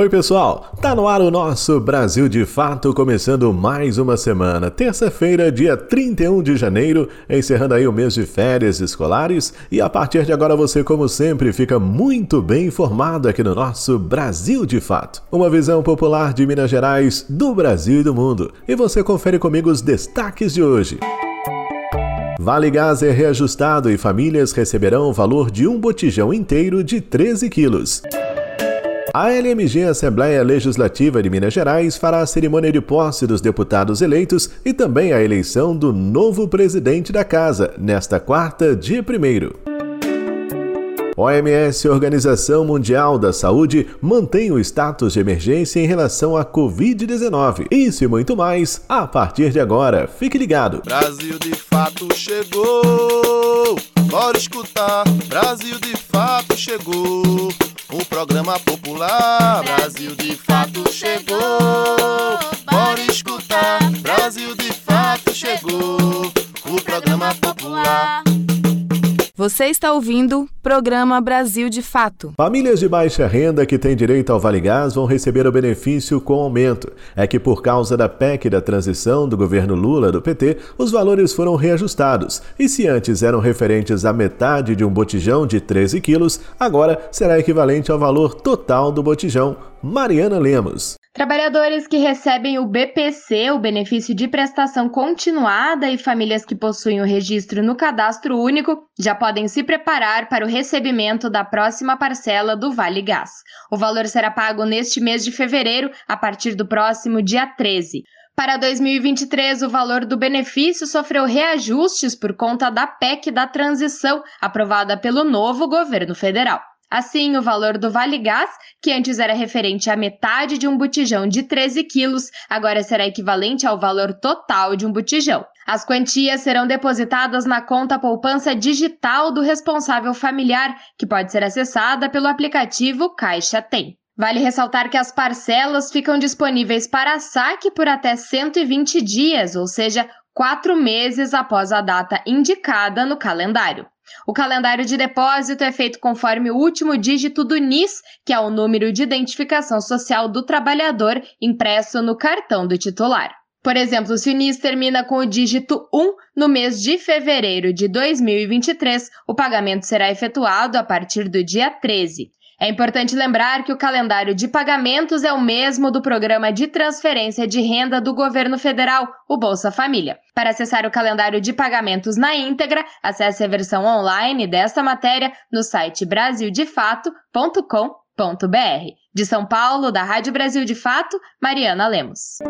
Oi, pessoal! Tá no ar o nosso Brasil de Fato, começando mais uma semana. Terça-feira, dia 31 de janeiro, encerrando aí o mês de férias escolares. E a partir de agora você, como sempre, fica muito bem informado aqui no nosso Brasil de Fato. Uma visão popular de Minas Gerais, do Brasil e do mundo. E você confere comigo os destaques de hoje. Vale Gás é reajustado e famílias receberão o valor de um botijão inteiro de 13 quilos. A LMG Assembleia Legislativa de Minas Gerais fará a cerimônia de posse dos deputados eleitos e também a eleição do novo presidente da casa, nesta quarta, dia 1. OMS, Organização Mundial da Saúde, mantém o status de emergência em relação à Covid-19. Isso e muito mais a partir de agora. Fique ligado. Brasil de fato chegou. Bora escutar. Brasil de fato chegou. O programa popular Brasil de fato chegou. Bora escutar. Brasil de fato chegou. O programa popular. Você está ouvindo Programa Brasil de Fato. Famílias de baixa renda que têm direito ao Vale Gás vão receber o benefício com aumento. É que por causa da PEC da transição do governo Lula do PT, os valores foram reajustados. E se antes eram referentes à metade de um botijão de 13 quilos, agora será equivalente ao valor total do botijão. Mariana Lemos. Trabalhadores que recebem o BPC, o benefício de prestação continuada, e famílias que possuem o registro no cadastro único já podem se preparar para o recebimento da próxima parcela do Vale Gás. O valor será pago neste mês de fevereiro, a partir do próximo dia 13. Para 2023, o valor do benefício sofreu reajustes por conta da PEC da transição, aprovada pelo novo governo federal. Assim, o valor do Vale Gás, que antes era referente à metade de um botijão de 13 quilos, agora será equivalente ao valor total de um botijão. As quantias serão depositadas na conta poupança digital do responsável familiar, que pode ser acessada pelo aplicativo Caixa Tem. Vale ressaltar que as parcelas ficam disponíveis para saque por até 120 dias, ou seja, quatro meses após a data indicada no calendário. O calendário de depósito é feito conforme o último dígito do NIS, que é o número de identificação social do trabalhador impresso no cartão do titular. Por exemplo, se o NIS termina com o dígito 1 no mês de fevereiro de 2023, o pagamento será efetuado a partir do dia 13. É importante lembrar que o calendário de pagamentos é o mesmo do programa de transferência de renda do governo federal, o Bolsa Família. Para acessar o calendário de pagamentos na íntegra, acesse a versão online desta matéria no site brasildefato.com.br. De São Paulo, da Rádio Brasil de Fato, Mariana Lemos.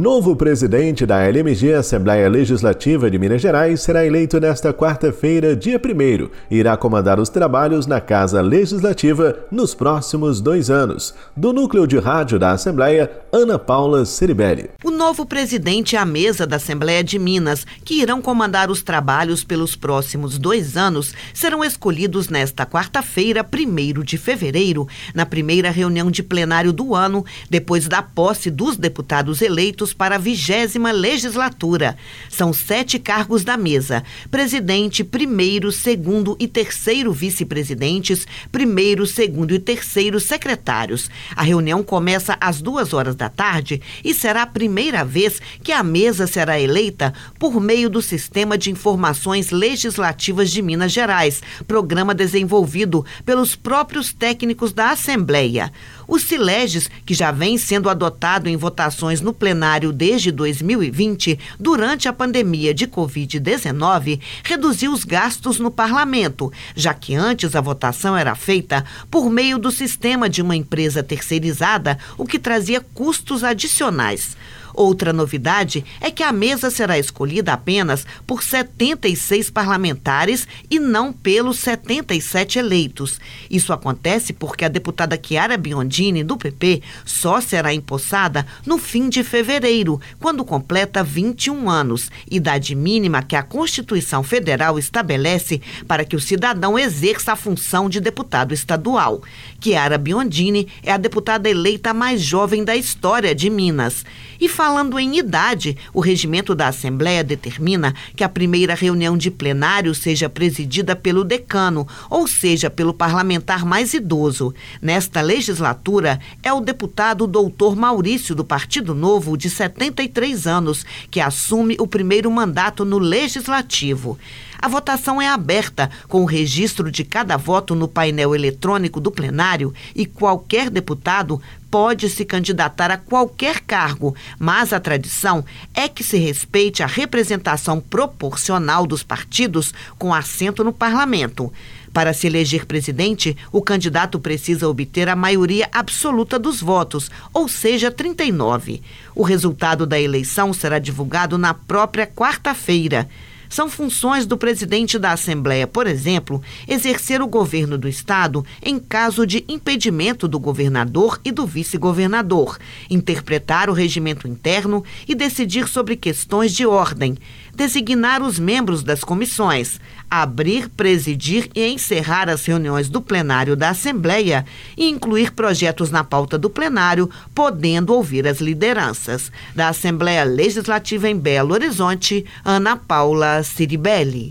Novo presidente da LMG Assembleia Legislativa de Minas Gerais será eleito nesta quarta-feira, dia 1 e irá comandar os trabalhos na Casa Legislativa nos próximos dois anos. Do núcleo de rádio da Assembleia, Ana Paula Ceribelli. O novo presidente a mesa da Assembleia de Minas, que irão comandar os trabalhos pelos próximos dois anos, serão escolhidos nesta quarta-feira, 1 de fevereiro, na primeira reunião de plenário do ano, depois da posse dos deputados eleitos para a vigésima legislatura. São sete cargos da mesa: presidente, primeiro, segundo e terceiro vice-presidentes, primeiro, segundo e terceiro secretários. A reunião começa às duas horas da tarde e será a primeira vez que a mesa será eleita por meio do Sistema de Informações Legislativas de Minas Gerais, programa desenvolvido pelos próprios técnicos da Assembleia. O Sileges, que já vem sendo adotado em votações no plenário desde 2020, durante a pandemia de Covid-19, reduziu os gastos no parlamento, já que antes a votação era feita por meio do sistema de uma empresa terceirizada, o que trazia custos adicionais. Outra novidade é que a mesa será escolhida apenas por 76 parlamentares e não pelos 77 eleitos. Isso acontece porque a deputada Chiara Biondini, do PP, só será empossada no fim de fevereiro, quando completa 21 anos, idade mínima que a Constituição Federal estabelece para que o cidadão exerça a função de deputado estadual. Chiara Biondini é a deputada eleita mais jovem da história de Minas. E falando em idade, o regimento da Assembleia determina que a primeira reunião de plenário seja presidida pelo decano, ou seja, pelo parlamentar mais idoso. Nesta legislatura, é o deputado doutor Maurício, do Partido Novo, de 73 anos, que assume o primeiro mandato no Legislativo. A votação é aberta, com o registro de cada voto no painel eletrônico do plenário e qualquer deputado pode se candidatar a qualquer cargo, mas a tradição é que se respeite a representação proporcional dos partidos com assento no parlamento. Para se eleger presidente, o candidato precisa obter a maioria absoluta dos votos, ou seja, 39. O resultado da eleição será divulgado na própria quarta-feira. São funções do presidente da Assembleia, por exemplo, exercer o governo do Estado em caso de impedimento do governador e do vice-governador, interpretar o regimento interno e decidir sobre questões de ordem, designar os membros das comissões, abrir, presidir e encerrar as reuniões do plenário da Assembleia e incluir projetos na pauta do plenário, podendo ouvir as lideranças. Da Assembleia Legislativa em Belo Horizonte, Ana Paula Ciribelli.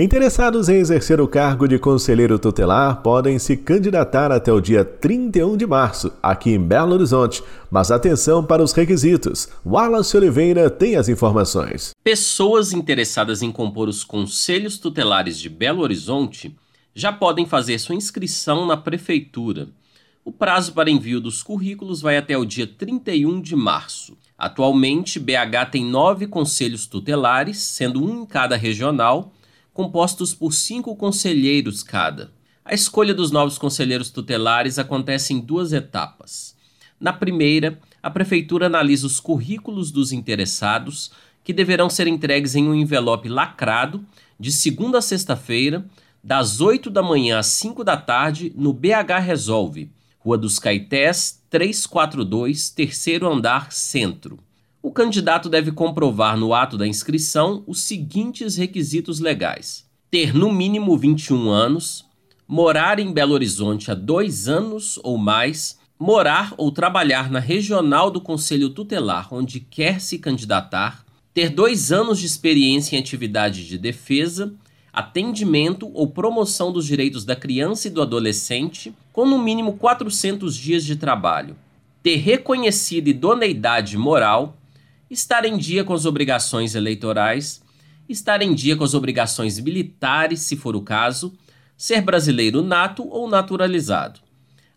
Interessados em exercer o cargo de conselheiro tutelar podem se candidatar até o dia 31 de março, aqui em Belo Horizonte. Mas atenção para os requisitos. Wallace Oliveira tem as informações. Pessoas interessadas em compor os conselhos tutelares de Belo Horizonte já podem fazer sua inscrição na prefeitura. O prazo para envio dos currículos vai até o dia 31 de março. Atualmente, BH tem nove conselhos tutelares, sendo um em cada regional compostos por cinco conselheiros cada. A escolha dos novos conselheiros tutelares acontece em duas etapas. Na primeira, a Prefeitura analisa os currículos dos interessados, que deverão ser entregues em um envelope lacrado, de segunda a sexta-feira, das 8 da manhã às 5 da tarde, no BH Resolve, Rua dos Caetés, 342, terceiro andar, centro o candidato deve comprovar no ato da inscrição os seguintes requisitos legais: ter no mínimo 21 anos, morar em Belo Horizonte há dois anos ou mais, morar ou trabalhar na regional do Conselho Tutelar onde quer se candidatar, ter dois anos de experiência em atividade de defesa, atendimento ou promoção dos direitos da criança e do adolescente, com no mínimo 400 dias de trabalho, ter reconhecida idoneidade moral estar em dia com as obrigações eleitorais, estar em dia com as obrigações militares, se for o caso, ser brasileiro nato ou naturalizado.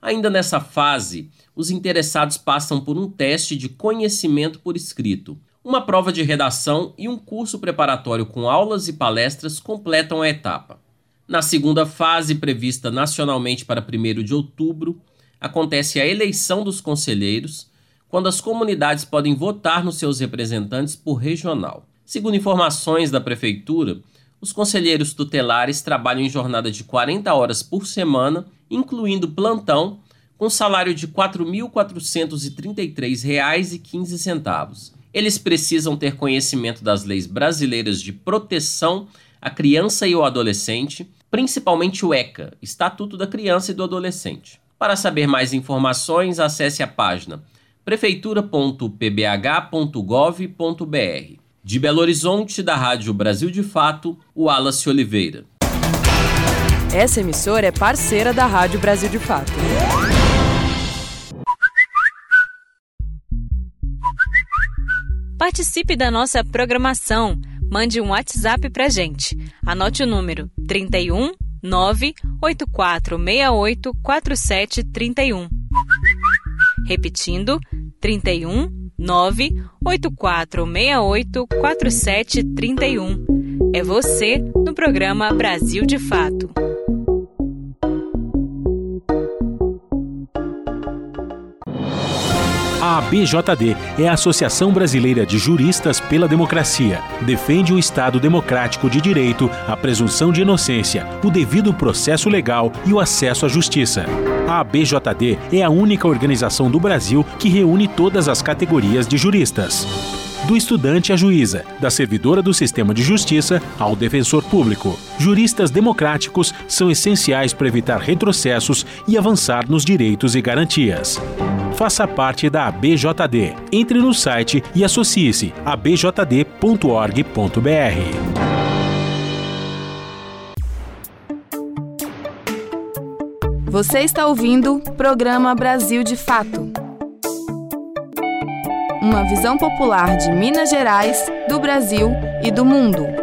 Ainda nessa fase, os interessados passam por um teste de conhecimento por escrito. Uma prova de redação e um curso preparatório com aulas e palestras completam a etapa. Na segunda fase, prevista nacionalmente para 1 de outubro, acontece a eleição dos conselheiros, quando as comunidades podem votar nos seus representantes por regional. Segundo informações da Prefeitura, os conselheiros tutelares trabalham em jornada de 40 horas por semana, incluindo plantão, com salário de R$ 4.433,15. Eles precisam ter conhecimento das leis brasileiras de proteção à criança e ao adolescente, principalmente o ECA, Estatuto da Criança e do Adolescente. Para saber mais informações, acesse a página prefeitura.pbh.gov.br. De Belo Horizonte, da Rádio Brasil de Fato, o Wallace Oliveira. Essa emissora é parceira da Rádio Brasil de Fato. Participe da nossa programação. Mande um WhatsApp pra gente. Anote o número 31 98468 4731. Repetindo, 31 98468 4731. É você no programa Brasil de Fato. A ABJD é a Associação Brasileira de Juristas pela Democracia. Defende o Estado democrático de direito, a presunção de inocência, o devido processo legal e o acesso à justiça. A ABJD é a única organização do Brasil que reúne todas as categorias de juristas do estudante à juíza, da servidora do sistema de justiça ao defensor público. Juristas democráticos são essenciais para evitar retrocessos e avançar nos direitos e garantias. Faça parte da ABJD. Entre no site e associe-se a Você está ouvindo o programa Brasil de Fato uma visão popular de Minas Gerais, do Brasil e do mundo.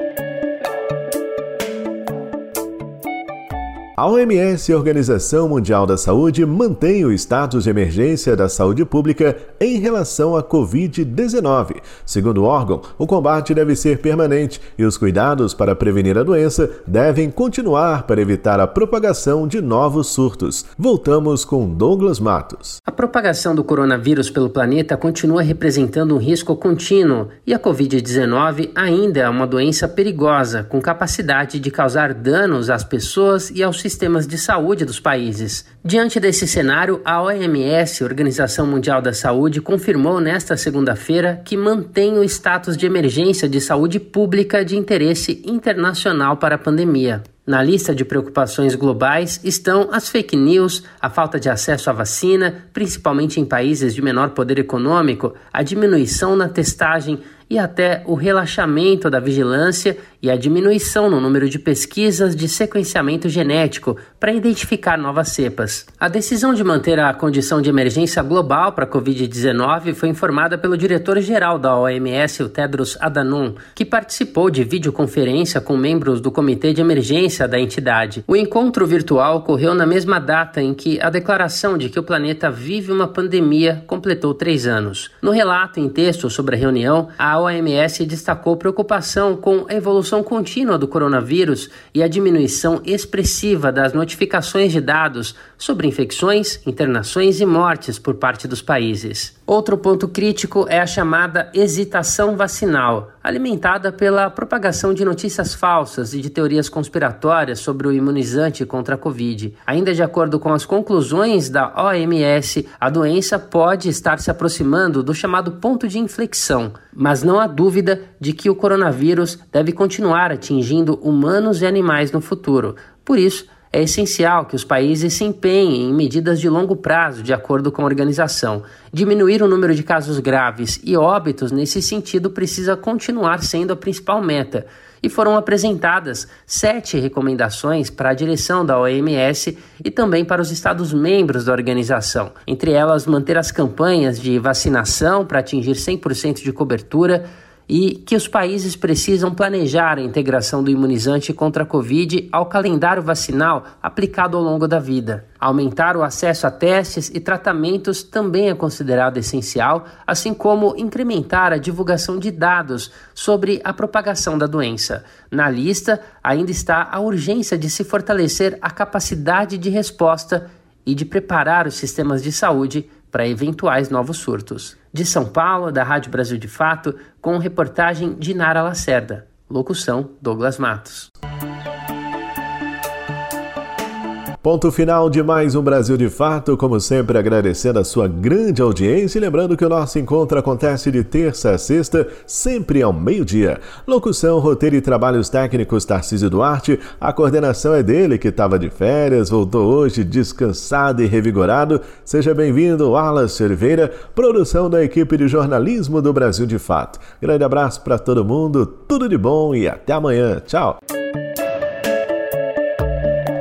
A OMS, Organização Mundial da Saúde, mantém o status de emergência da saúde pública em relação à Covid-19. Segundo o órgão, o combate deve ser permanente e os cuidados para prevenir a doença devem continuar para evitar a propagação de novos surtos. Voltamos com Douglas Matos. A propagação do coronavírus pelo planeta continua representando um risco contínuo e a Covid-19 ainda é uma doença perigosa, com capacidade de causar danos às pessoas e aos sistemas de saúde dos países. Diante desse cenário, a OMS, Organização Mundial da Saúde, confirmou nesta segunda-feira que mantém o status de emergência de saúde pública de interesse internacional para a pandemia. Na lista de preocupações globais estão as fake news, a falta de acesso à vacina, principalmente em países de menor poder econômico, a diminuição na testagem e até o relaxamento da vigilância e a diminuição no número de pesquisas de sequenciamento genético para identificar novas cepas. A decisão de manter a condição de emergência global para a Covid-19 foi informada pelo diretor-geral da OMS, o Tedros Adhanom, que participou de videoconferência com membros do Comitê de Emergência da entidade. O encontro virtual ocorreu na mesma data em que a declaração de que o planeta vive uma pandemia completou três anos. No relato em texto sobre a reunião, a OMS destacou preocupação com a evolução contínua do coronavírus e a diminuição expressiva das notificações de dados sobre infecções, internações e mortes por parte dos países. Outro ponto crítico é a chamada hesitação vacinal, alimentada pela propagação de notícias falsas e de teorias conspiratórias sobre o imunizante contra a Covid. Ainda de acordo com as conclusões da OMS, a doença pode estar se aproximando do chamado ponto de inflexão, mas não há dúvida de que o coronavírus deve continuar atingindo humanos e animais no futuro. Por isso, é essencial que os países se empenhem em medidas de longo prazo, de acordo com a organização. Diminuir o número de casos graves e óbitos nesse sentido precisa continuar sendo a principal meta. E foram apresentadas sete recomendações para a direção da OMS e também para os Estados-membros da organização. Entre elas, manter as campanhas de vacinação para atingir 100% de cobertura e que os países precisam planejar a integração do imunizante contra a Covid ao calendário vacinal aplicado ao longo da vida. Aumentar o acesso a testes e tratamentos também é considerado essencial, assim como incrementar a divulgação de dados sobre a propagação da doença. Na lista ainda está a urgência de se fortalecer a capacidade de resposta e de preparar os sistemas de saúde para eventuais novos surtos. De São Paulo, da Rádio Brasil de Fato, com reportagem de Nara Lacerda. Locução: Douglas Matos. Ponto final de mais um Brasil de Fato, como sempre agradecendo a sua grande audiência e lembrando que o nosso encontro acontece de terça a sexta, sempre ao meio-dia. Locução, roteiro e trabalhos técnicos Tarcísio Duarte, a coordenação é dele que estava de férias, voltou hoje descansado e revigorado. Seja bem-vindo, Wallace Oliveira, produção da equipe de jornalismo do Brasil de Fato. Grande abraço para todo mundo, tudo de bom e até amanhã. Tchau!